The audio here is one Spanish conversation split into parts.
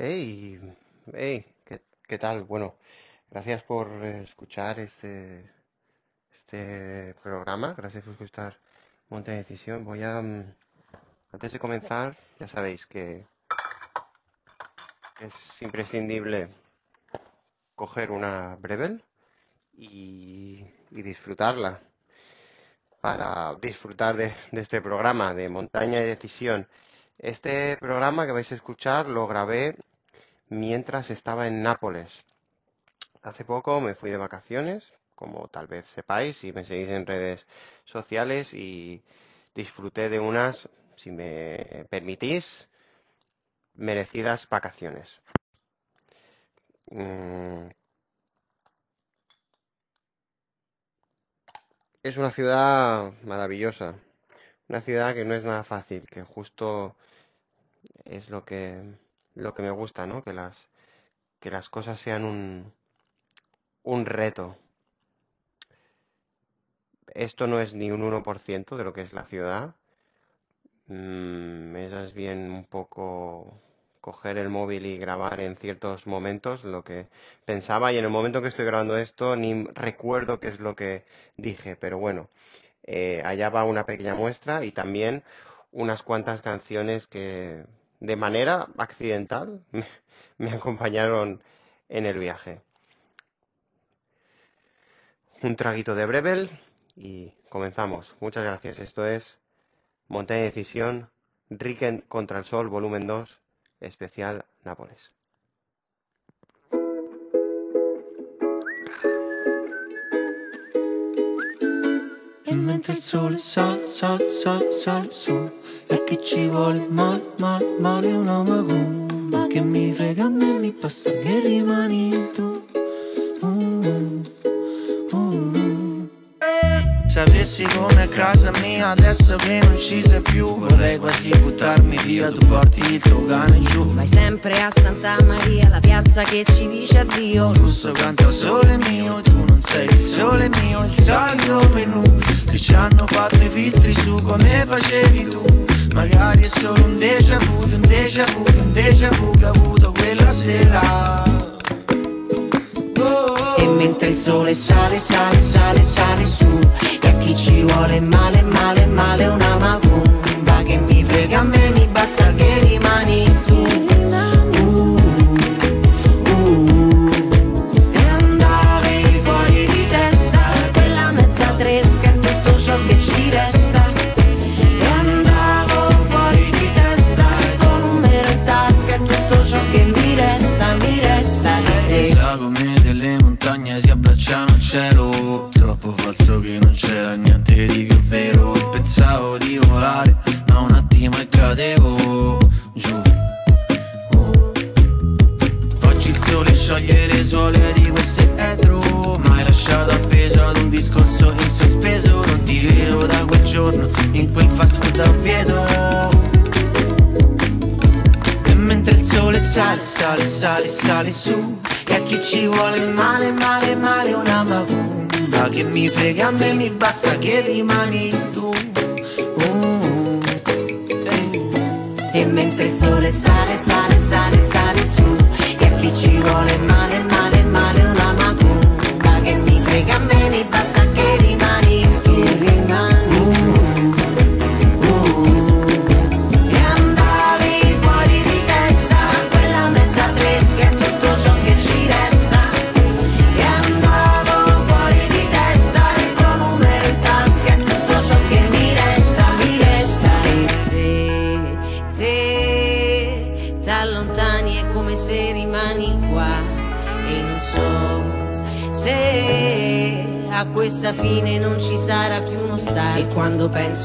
Hey, hey, ¿qué, tal? Bueno, gracias por escuchar este, este programa, gracias por escuchar Monte de Decisión. Voy a, mm, antes de comenzar, ya sabéis que es imprescindible coger una Breville y, y disfrutarla. Para disfrutar de, de este programa de Montaña de Decisión. Este programa que vais a escuchar lo grabé mientras estaba en Nápoles. Hace poco me fui de vacaciones, como tal vez sepáis si me seguís en redes sociales, y disfruté de unas, si me permitís, merecidas vacaciones. Mm, es una ciudad maravillosa, una ciudad que no es nada fácil, que justo es lo que, lo que me gusta, ¿no? Que las, que las cosas sean un, un reto. Esto no es ni un uno por ciento de lo que es la ciudad. Mm, es bien un poco coger el móvil y grabar en ciertos momentos lo que pensaba y en el momento que estoy grabando esto ni recuerdo qué es lo que dije, pero bueno, eh, allá va una pequeña muestra y también unas cuantas canciones que de manera accidental me, acompañaron en el viaje. Un traguito de Breville y comenzamos. Muchas gracias. Esto es Montaña de Decisión, Riken contra el Sol, volumen 2, especial Nápoles. Mentre il sole sale, sale, sale, sale su E che ci vuole? Male, male, male una macumba Che mi frega a me, mi passa che rimani tu. Uh, uh, uh. Sapessi come casa mia adesso che non ci sei più Vorrei quasi buttarmi via, tu porti il tuo cane giù. Vai sempre a Santa Maria, la piazza che ci dice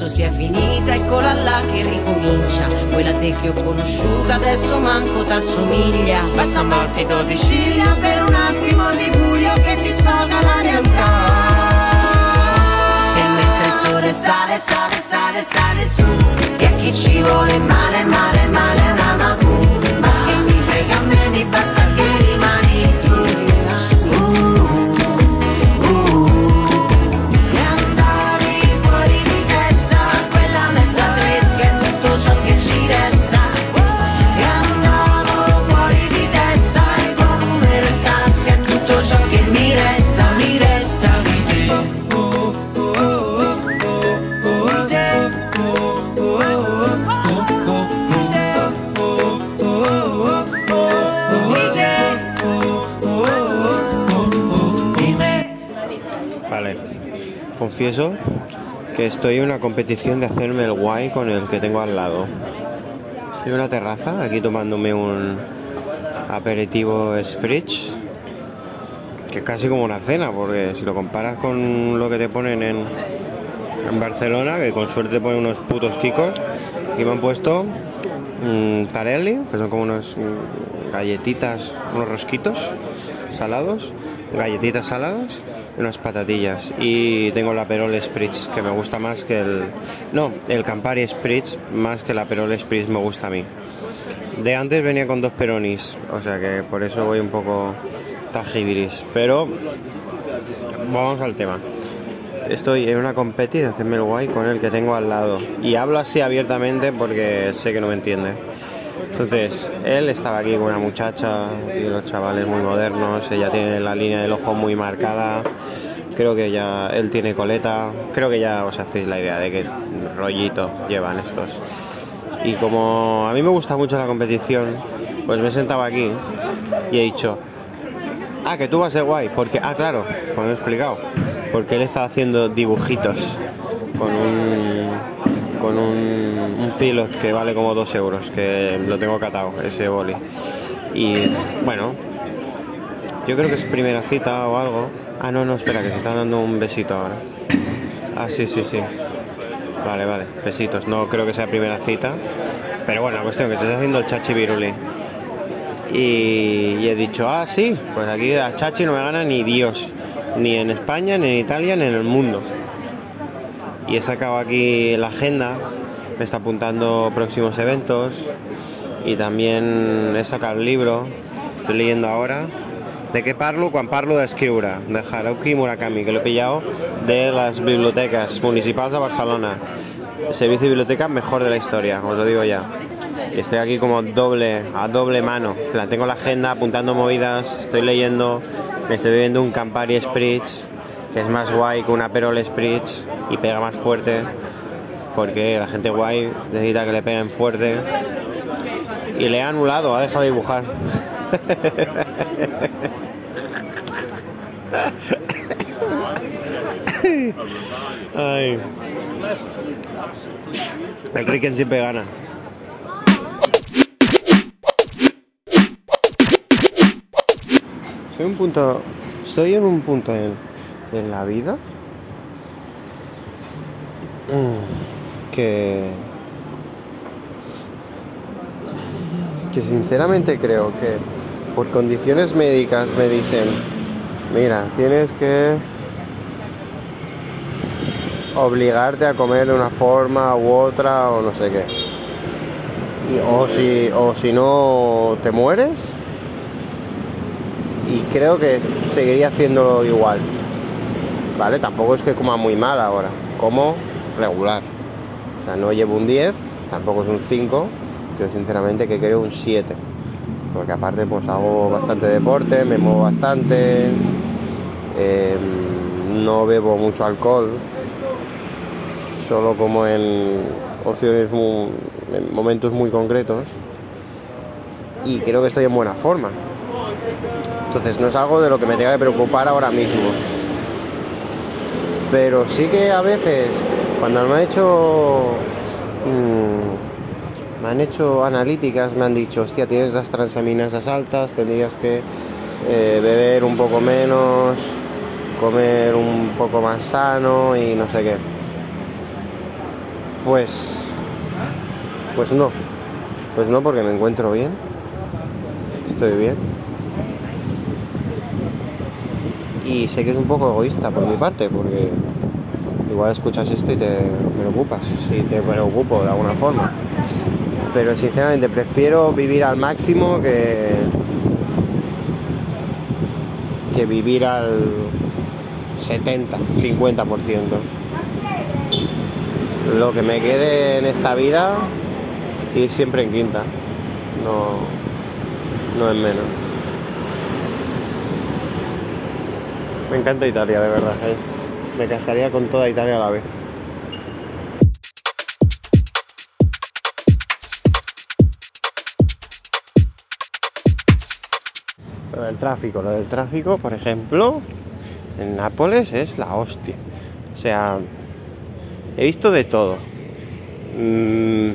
penso sia finita eccola là che ricomincia. Quella te che ho conosciuta adesso manco t'assomiglia. Basta un battito di que estoy en una competición de hacerme el guay con el que tengo al lado. Estoy en una terraza, aquí tomándome un aperitivo Spritz, que es casi como una cena, porque si lo comparas con lo que te ponen en, en Barcelona, que con suerte te ponen unos putos kikos, aquí me han puesto mm, tarelli, que son como unos mm, galletitas, unos rosquitos salados, galletitas saladas unas patatillas. Y tengo la Perol Spritz, que me gusta más que el... No, el Campari Spritz, más que la Perol Spritz me gusta a mí. De antes venía con dos peronis, o sea que por eso voy un poco tajibiris. Pero vamos al tema. Estoy en una competi de el guay con el que tengo al lado. Y hablo así abiertamente porque sé que no me entiende. Entonces, él estaba aquí con una muchacha y los chavales muy modernos. Ella tiene la línea del ojo muy marcada. Creo que ya él tiene coleta. Creo que ya os hacéis la idea de qué rollito llevan estos. Y como a mí me gusta mucho la competición, pues me he sentado aquí y he dicho, ah, que tú vas ser guay, porque, ah, claro, me he explicado, porque él estaba haciendo dibujitos con un, con un, un pilot que vale como dos euros, que lo tengo catado, ese boli. Y bueno, yo creo que es primera cita o algo. Ah, no, no, espera, que se está dando un besito ahora. Ah, sí, sí, sí. Vale, vale, besitos. No creo que sea primera cita. Pero bueno, la cuestión que se está haciendo el chachi viruli. Y, y he dicho, ah, sí, pues aquí a chachi no me gana ni Dios. Ni en España, ni en Italia, ni en el mundo. Y he sacado aquí la agenda. Me está apuntando próximos eventos. Y también he sacado el libro. Estoy leyendo ahora. ¿De qué parlo? Quan parlo d'escriure, de Haruki Murakami, que lo he pillado de las bibliotecas municipales de Barcelona. Servicio de biblioteca mejor de la historia, os lo digo ya. Estoy aquí como doble, a doble mano. Tengo la agenda apuntando movidas, estoy leyendo, me estoy bebiendo un Campari Spritz, que es más guay que una Perol Spritz y pega más fuerte, porque la gente guay necesita que le peguen fuerte. Y le ha anulado, ha dejado de dibujar. Ay. El Ricken siempre gana. Soy un punto. Estoy en un punto en, en la vida mm, que. que sinceramente creo que por condiciones médicas me dicen, mira, tienes que obligarte a comer de una forma u otra o no sé qué. Y, o, si, o si no te mueres. Y creo que seguiría haciéndolo igual. ¿Vale? Tampoco es que coma muy mal ahora. Como regular. O sea, no llevo un 10, tampoco es un 5. Creo sinceramente que creo un 7. Porque aparte pues hago bastante deporte, me muevo bastante. eh, no bebo mucho alcohol. Solo como en opciones muy, en momentos muy concretos. Y creo que estoy en buena forma. Entonces no es algo de lo que me tenga que preocupar ahora mismo. Pero sí que a veces, cuando me han hecho. mm, me han hecho analíticas, me han dicho, hostia, tienes las transaminasas altas, tendrías que eh, beber un poco menos, comer un poco más sano y no sé qué. Pues. Pues no. Pues no, porque me encuentro bien. Estoy bien. Y sé que es un poco egoísta por mi parte, porque igual escuchas esto y te preocupas, si te preocupo de alguna forma. Pero sinceramente prefiero vivir al máximo que, que vivir al 70, 50%. Lo que me quede en esta vida, ir siempre en quinta, no, no en menos. Me encanta Italia, de verdad. Me casaría con toda Italia a la vez. Lo del tráfico, lo del tráfico, por ejemplo, en Nápoles es la hostia. O sea, he visto de todo. Mm,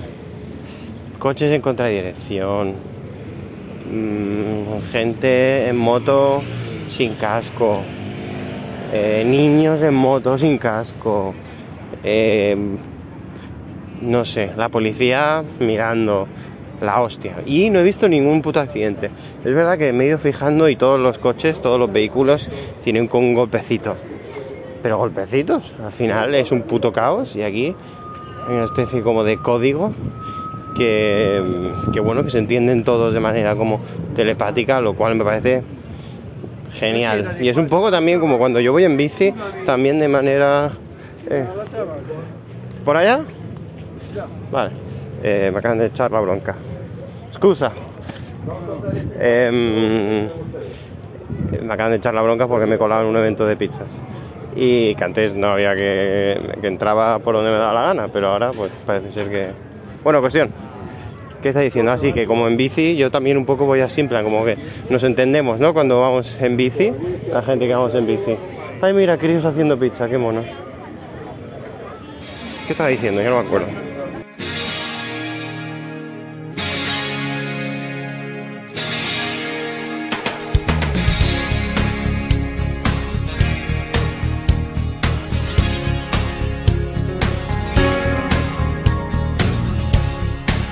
coches en contradirección, mm, gente en moto sin casco, eh, niños en moto sin casco, eh, no sé, la policía mirando, la hostia. Y no he visto ningún puto accidente. Es verdad que me he ido fijando y todos los coches, todos los vehículos tienen con un golpecito. Pero golpecitos, al final es un puto caos y aquí hay una especie como de código que, que bueno, que se entienden todos de manera como telepática, lo cual me parece genial. Y es un poco también como cuando yo voy en bici, también de manera... eh, ¿Por allá? Vale, Eh, me acaban de echar la bronca. Excusa. Em, me acaban de echar la bronca porque me he colado en un evento de pizzas. Y que antes no había que, que entraba por donde me daba la gana, pero ahora pues parece ser que... Bueno, cuestión. ¿Qué está diciendo? Así que como en bici, yo también un poco voy así, en como que nos entendemos, ¿no? Cuando vamos en bici, la gente que vamos en bici. Ay, mira, críos haciendo pizza, qué monos. ¿Qué estaba diciendo? Yo no me acuerdo.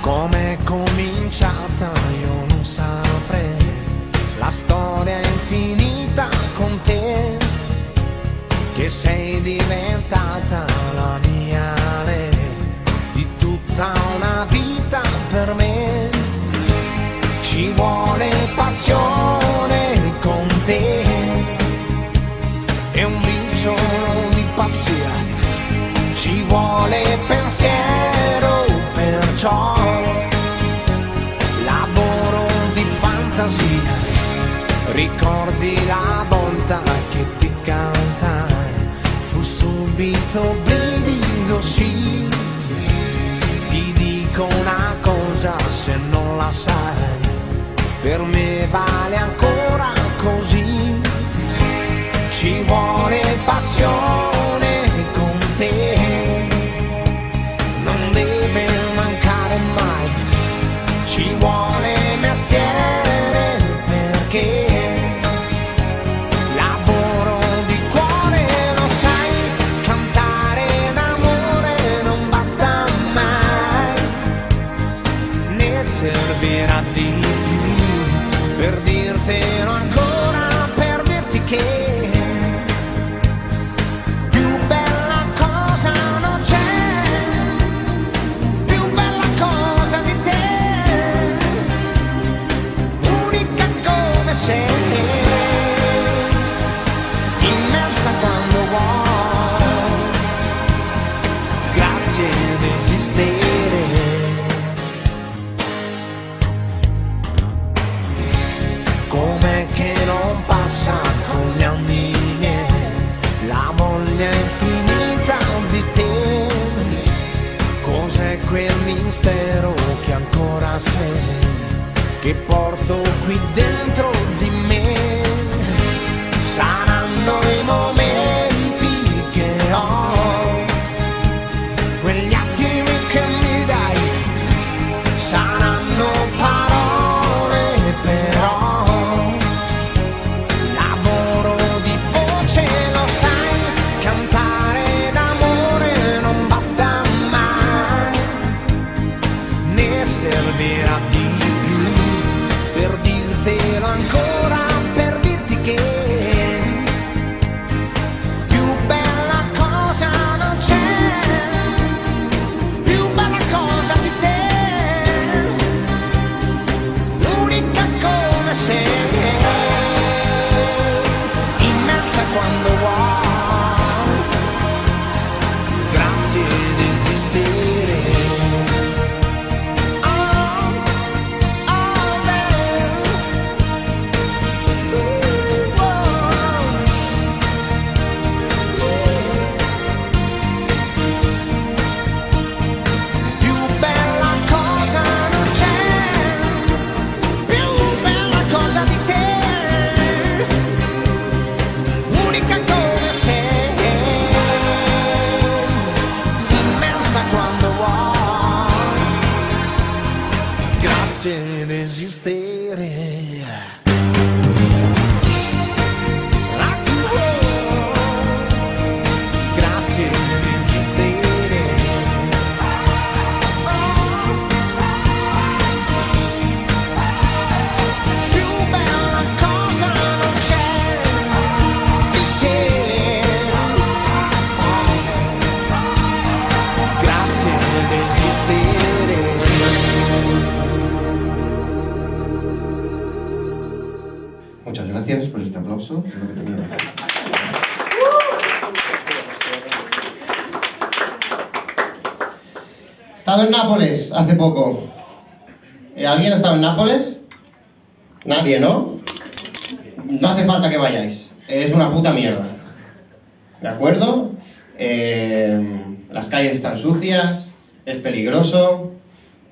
Come è cominciata io non saprei, la storia è infinita con te, che sei diventata mistero che ancora sei, che porto qui dentro en Nápoles hace poco. Eh, ¿Alguien ha estado en Nápoles? Nadie, ¿no? No hace falta que vayáis. Es una puta mierda. ¿De acuerdo? Eh, las calles están sucias, es peligroso,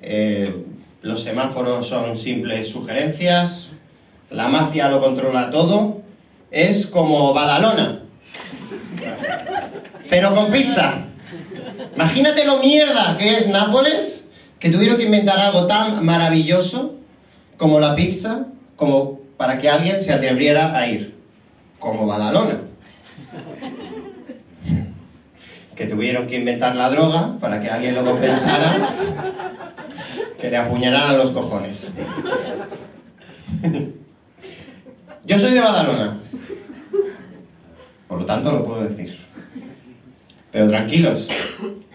eh, los semáforos son simples sugerencias, la mafia lo controla todo, es como Badalona, pero con pizza. Imagínate lo mierda que es Nápoles, que tuvieron que inventar algo tan maravilloso como la pizza, como para que alguien se atreviera a ir, como Badalona. Que tuvieron que inventar la droga para que alguien lo compensara, que le apuñalaran los cojones. Yo soy de Badalona, por lo tanto lo puedo decir. Pero tranquilos,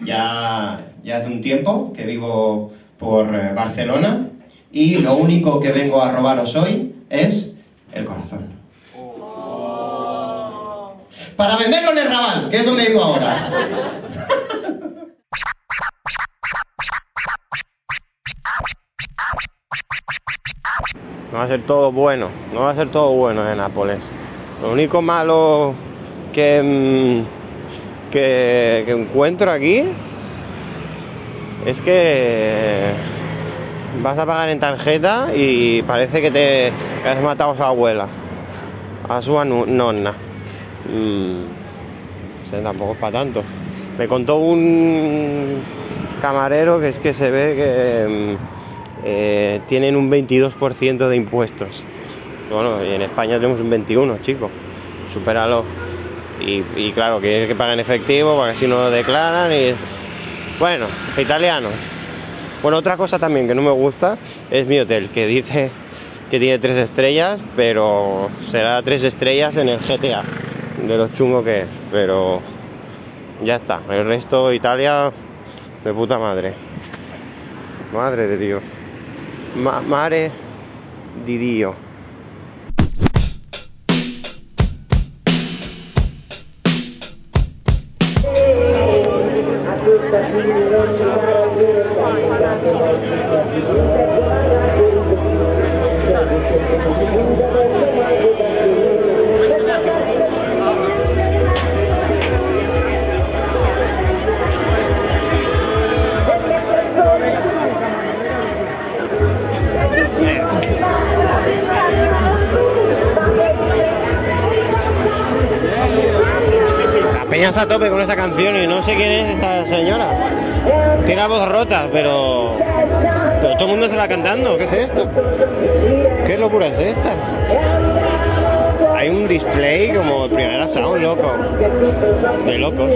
ya, ya hace un tiempo que vivo por eh, Barcelona y lo único que vengo a robaros hoy es el corazón. Para venderlo en el Raval, que es donde vivo ahora. No va a ser todo bueno, no va a ser todo bueno en Nápoles. Lo único malo que, mm, que, encuentro aquí es que vas a pagar en tarjeta y parece que te has matado a su abuela, a su nonna. Mm, tampoco es para tanto. Me contó un camarero que es que se ve que mm, eh, tienen un 22% de impuestos. Bueno, y en España tenemos un 21, chicos. Supéralo. Y, claro, que que pagar en efectivo, porque si no lo declaran y. Bueno, italianos. Bueno, otra cosa también que no me gusta es mi hotel, que dice que tiene tres estrellas, pero será tres estrellas en el GTA, de lo chungo que es. Pero ya está, el resto Italia de puta madre. Madre de Dios. Ma- mare di Dio. Está a tope con esta canción y no sé quién es esta señora. Tiene la voz rota, pero. Pero todo el mundo se la cantando. ¿Qué es esto? ¿Qué locura es esta? Hay un display como primera sound, loco. De locos.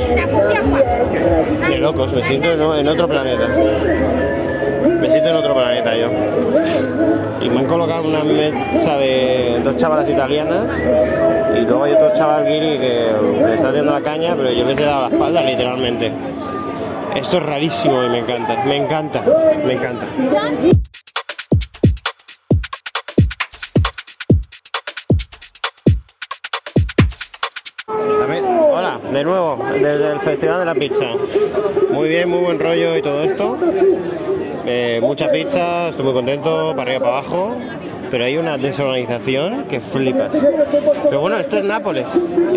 De locos, me siento en, en otro planeta. Me siento en otro planeta yo. Y me han colocado una mesa de dos chavalas italianas y luego hay otro chaval guiri que le está haciendo la caña, pero yo les he dado la espalda literalmente. Esto es rarísimo y me encanta, me encanta, me encanta. Hola, de nuevo, desde el Festival de la Pizza. Muy bien, muy buen rollo y todo esto. Eh, mucha pizza, estoy muy contento, para arriba, para abajo. Pero hay una desorganización que flipas. Pero bueno, esto es Nápoles.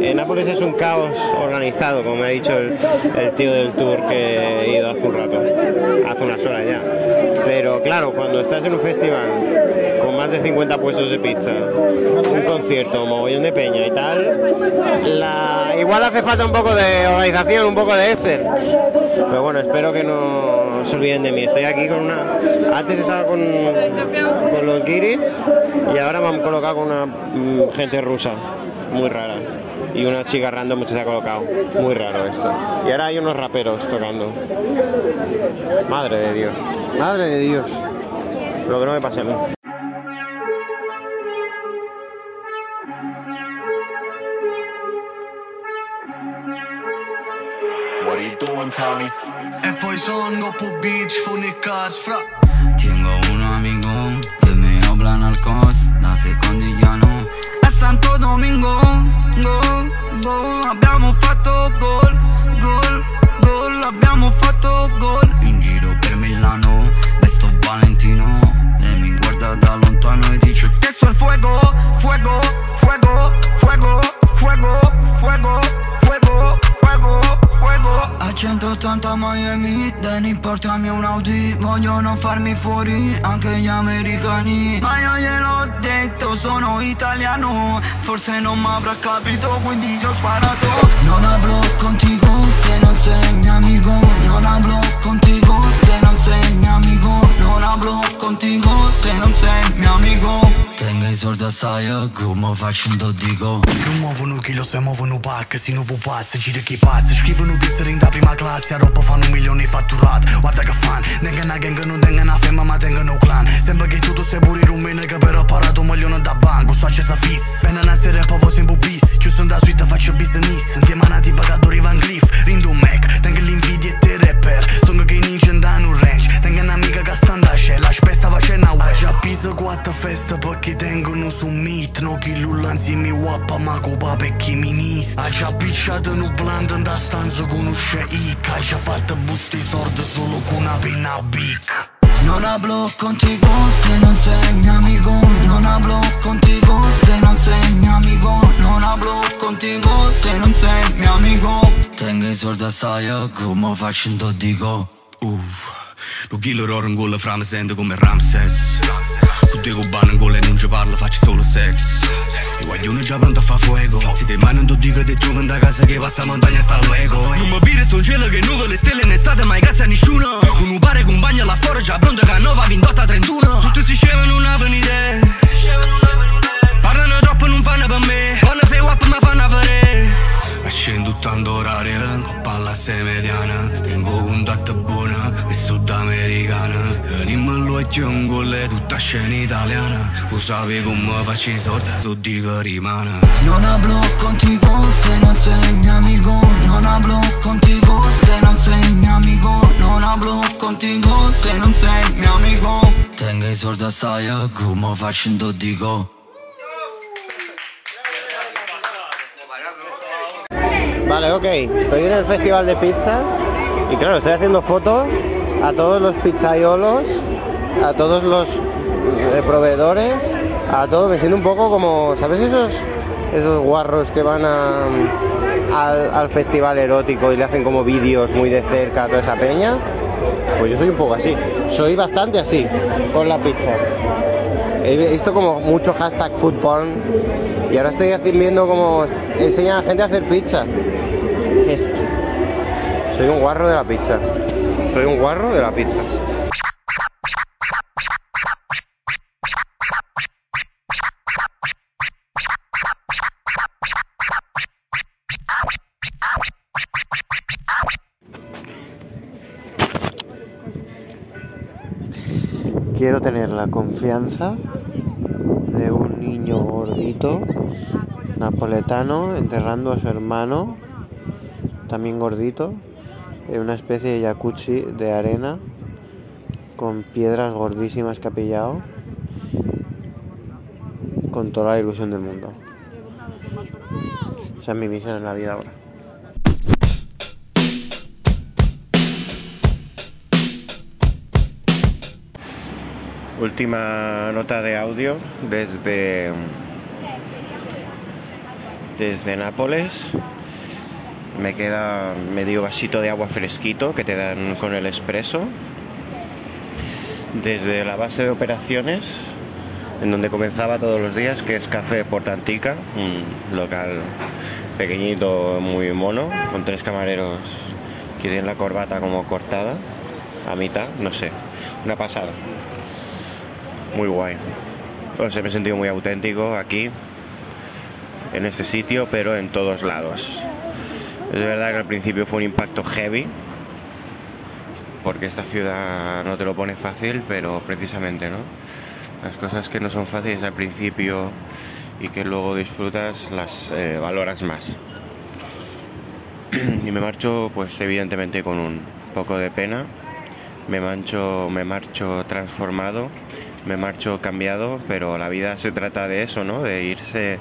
Eh, Nápoles es un caos organizado, como me ha dicho el, tío del tour que he ido hace un rato, hace unas horas ya. Pero claro, cuando estás en un festival con más de 50 puestos de pizza, un concierto, mogollón de peña y tal, la... igual hace falta un poco de organización, un poco de Excel. Pero bueno, espero que no se olviden de mí. Estoy aquí con una. Antes estaba con, los guiris y ahora me han colocado con una mm, gente rusa, muy rara. Y una chica random se ha colocado. Muy raro esto. Y ahora hay unos raperos tocando. Madre de Dios. Madre de Dios. Lo que no me pase a mí. one tell. E poi sono son Gopu Beach, funicas, fra. Tengo un amigo che mi hablan al cos, da secondigliano. A Santo Domingo, go, go, abbiamo fatto gol, gol, gol, abbiamo fatto gol. Ya no portami un Audi Vogliono farmi fuori anche gli americani. Ma io gliel'ho detto, sono italiano Forse non mi avrà capito, quindi gli ho sparato. Non hablo contigo se non sei mio amico Non hablo contigo se non sei mio amico Non hablo contigo se non sei mio amico nga i zorda saja Gru më vak shumë do digo. Nuk më vënu kilo se më vënu pak Kësi nuk bubat se gjirë ki pat Se shkivë nuk i sërin da prima klas Jaro po fanu milioni faturat. Warta ka fan Ne nga na gengë nuk dhe nga na fe mama dhe nga nuk klan Se më bëgjit tutu se buri rumi Në gëbero para du milionë da ban Gusa që sa fis Pena na sere po vosin bubis Qusën da suite faqë bizënis Në tjema na ti baga come faccio un dico Uff. Lo killer ora in gola fra mi sento come Ramses. Con due cubane in gola e non ci parlo faccio solo sex. I guaglioni già pronto a fa fuego. Se te mai non ti dico te tu da casa che passa montagna sta l'ego Non mi vire sto in cielo scena italiana Tu sapi come faccio i sordi, tu dico rimane Non hablo contigo se non sei mio amico Non hablo contigo se non sei mio amico Non hablo contigo se non sei mio amico. Tengo i soldi assai, come faccio un dico. Vale, ok. Estoy en el festival de pizzas y claro, estoy haciendo fotos a todos los pizzaiolos, a todos los eh, proveedores, a todos. Me siento un poco como, ¿sabes esos esos guarros que van al, al festival erótico y le hacen como vídeos muy de cerca a toda esa peña? Pues yo soy un poco así. Soy bastante así con la pizza. He visto como mucho hashtag food y ahora estoy viendo como enseñan a la gente a hacer pizza. Soy un guarro de la pizza. Soy un guarro de la pizza. La confianza de un niño gordito napoletano enterrando a su hermano, también gordito, en una especie de jacuzzi de arena con piedras gordísimas que ha pillado, con toda la ilusión del mundo. Esa es mi misión en la vida ahora. Última nota de audio desde desde Nápoles. Me queda medio vasito de agua fresquito que te dan con el expreso. Desde la base de operaciones, en donde comenzaba todos los días, que es Café Portantica, un local pequeñito, muy mono, con tres camareros que tienen la corbata como cortada, a mitad, no sé, una pasada. Muy guay. Sé, me he sentido muy auténtico aquí, en este sitio, pero en todos lados. Es verdad que al principio fue un impacto heavy, porque esta ciudad no te lo pone fácil, pero precisamente, ¿no? Las cosas que no son fáciles al principio y que luego disfrutas, las eh, valoras más. y me marcho, pues evidentemente con un poco de pena. Me mancho, me marcho transformado, me marcho cambiado, pero la vida se trata de eso, ¿no? De irse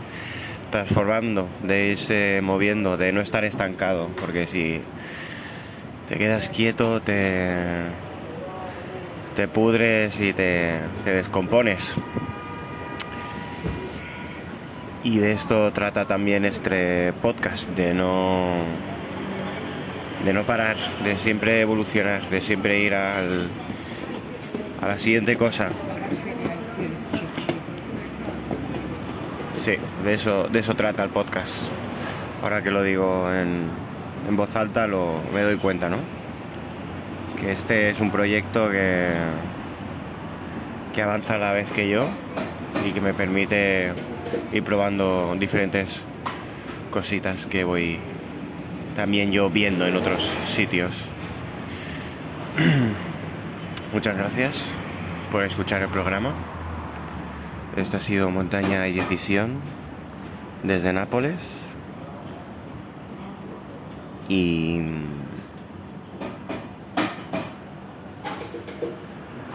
transformando, de irse moviendo, de no estar estancado, porque si te quedas quieto, te, te pudres y te, te descompones. Y de esto trata también este podcast, de no de no parar, de siempre evolucionar, de siempre ir al, a la siguiente cosa. Sí, de eso, trata el podcast. Ahora que lo digo en, en voz alta lo, me doy cuenta, ¿no? Que este es un proyecto que, que avanza a la vez que yo y que me permite ir probando diferentes cositas que voy también yo viendo en otros sitios. Muchas gracias por escuchar el programa. Esto ha sido Montaña y Decisión desde Nápoles. Y.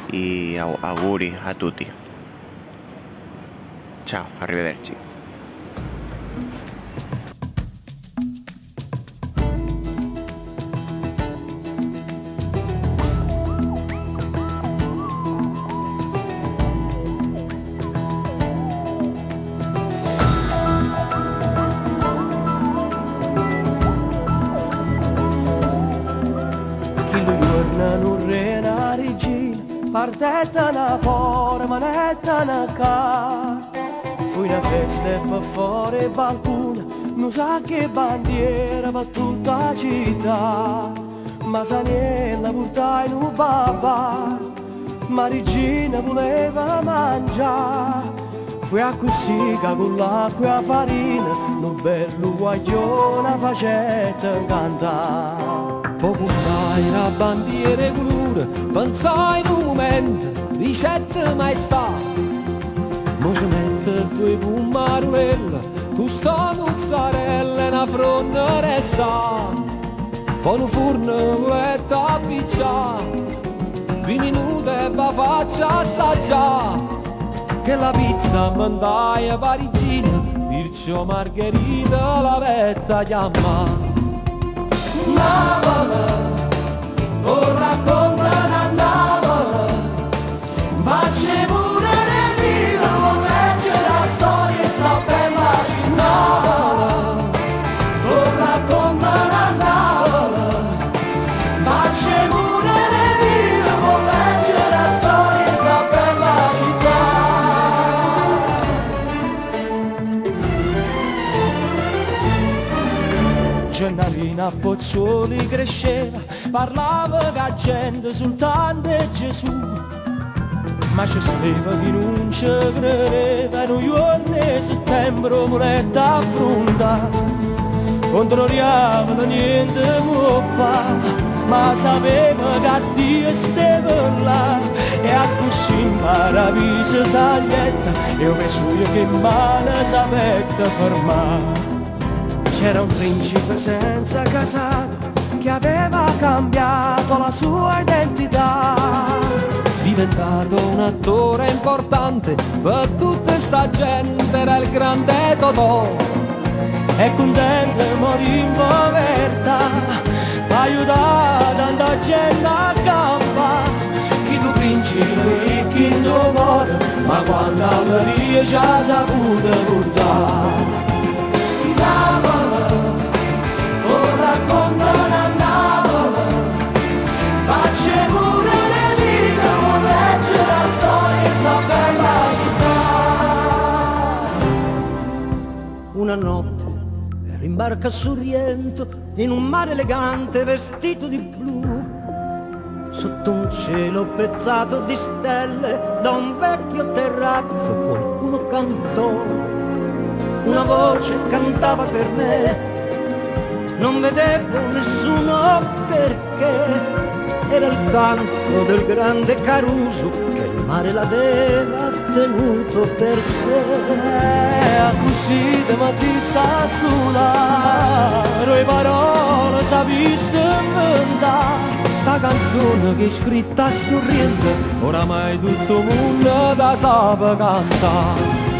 Y au- auguri a tutti. Ciao, arrivederci. Città. Ma Saniella portai in un babà, ma regina voleva mangiare. Fui a cussica con l'acqua e la farina, un bello guaglione facetta cantare. Poco dai la bandiera colore, pensai in un momento, ricette maestà. Mo ci mette due pumarulelle, custa mozzarella e una fronda resta. Von furnă ta picea Vini de bavacea sagea Che la pizza mandaia parigina Vircio margherita la vetta chiama Mamma, o con Pozzuoli cresceva, parlava che gente soltanto Gesù. Ma c'è stava chi non ci credeva, noi giorni settembre voletta affrontare. Controlliamo niente può fare, ma sapeva che Dio stava là. E a così impara visa saglietta, e io penso io che male sapetta fermare. C'era un principe senza casato che aveva cambiato la sua identità. Diventato un attore importante per tutta sta gente, era il grande Totò. E contento morì in povertà, aiutato tanta gente a campa. Chi tu principe e chi tu muore, ma quando avria ci ha saputo portare. In barca a Sorrento, in un mare elegante vestito di blu, sotto un cielo pezzato di stelle, da un vecchio terrazzo qualcuno cantò, una voce cantava per me, non vedevo nessuno perché. Era il canto del grande Caruso che il mare l'aveva tenuto per sé. a così de mattina sta sola, le parole sapiste inventare. Sta canzone che è scritta a sorrente, oramai tutto il mondo da sa cantare.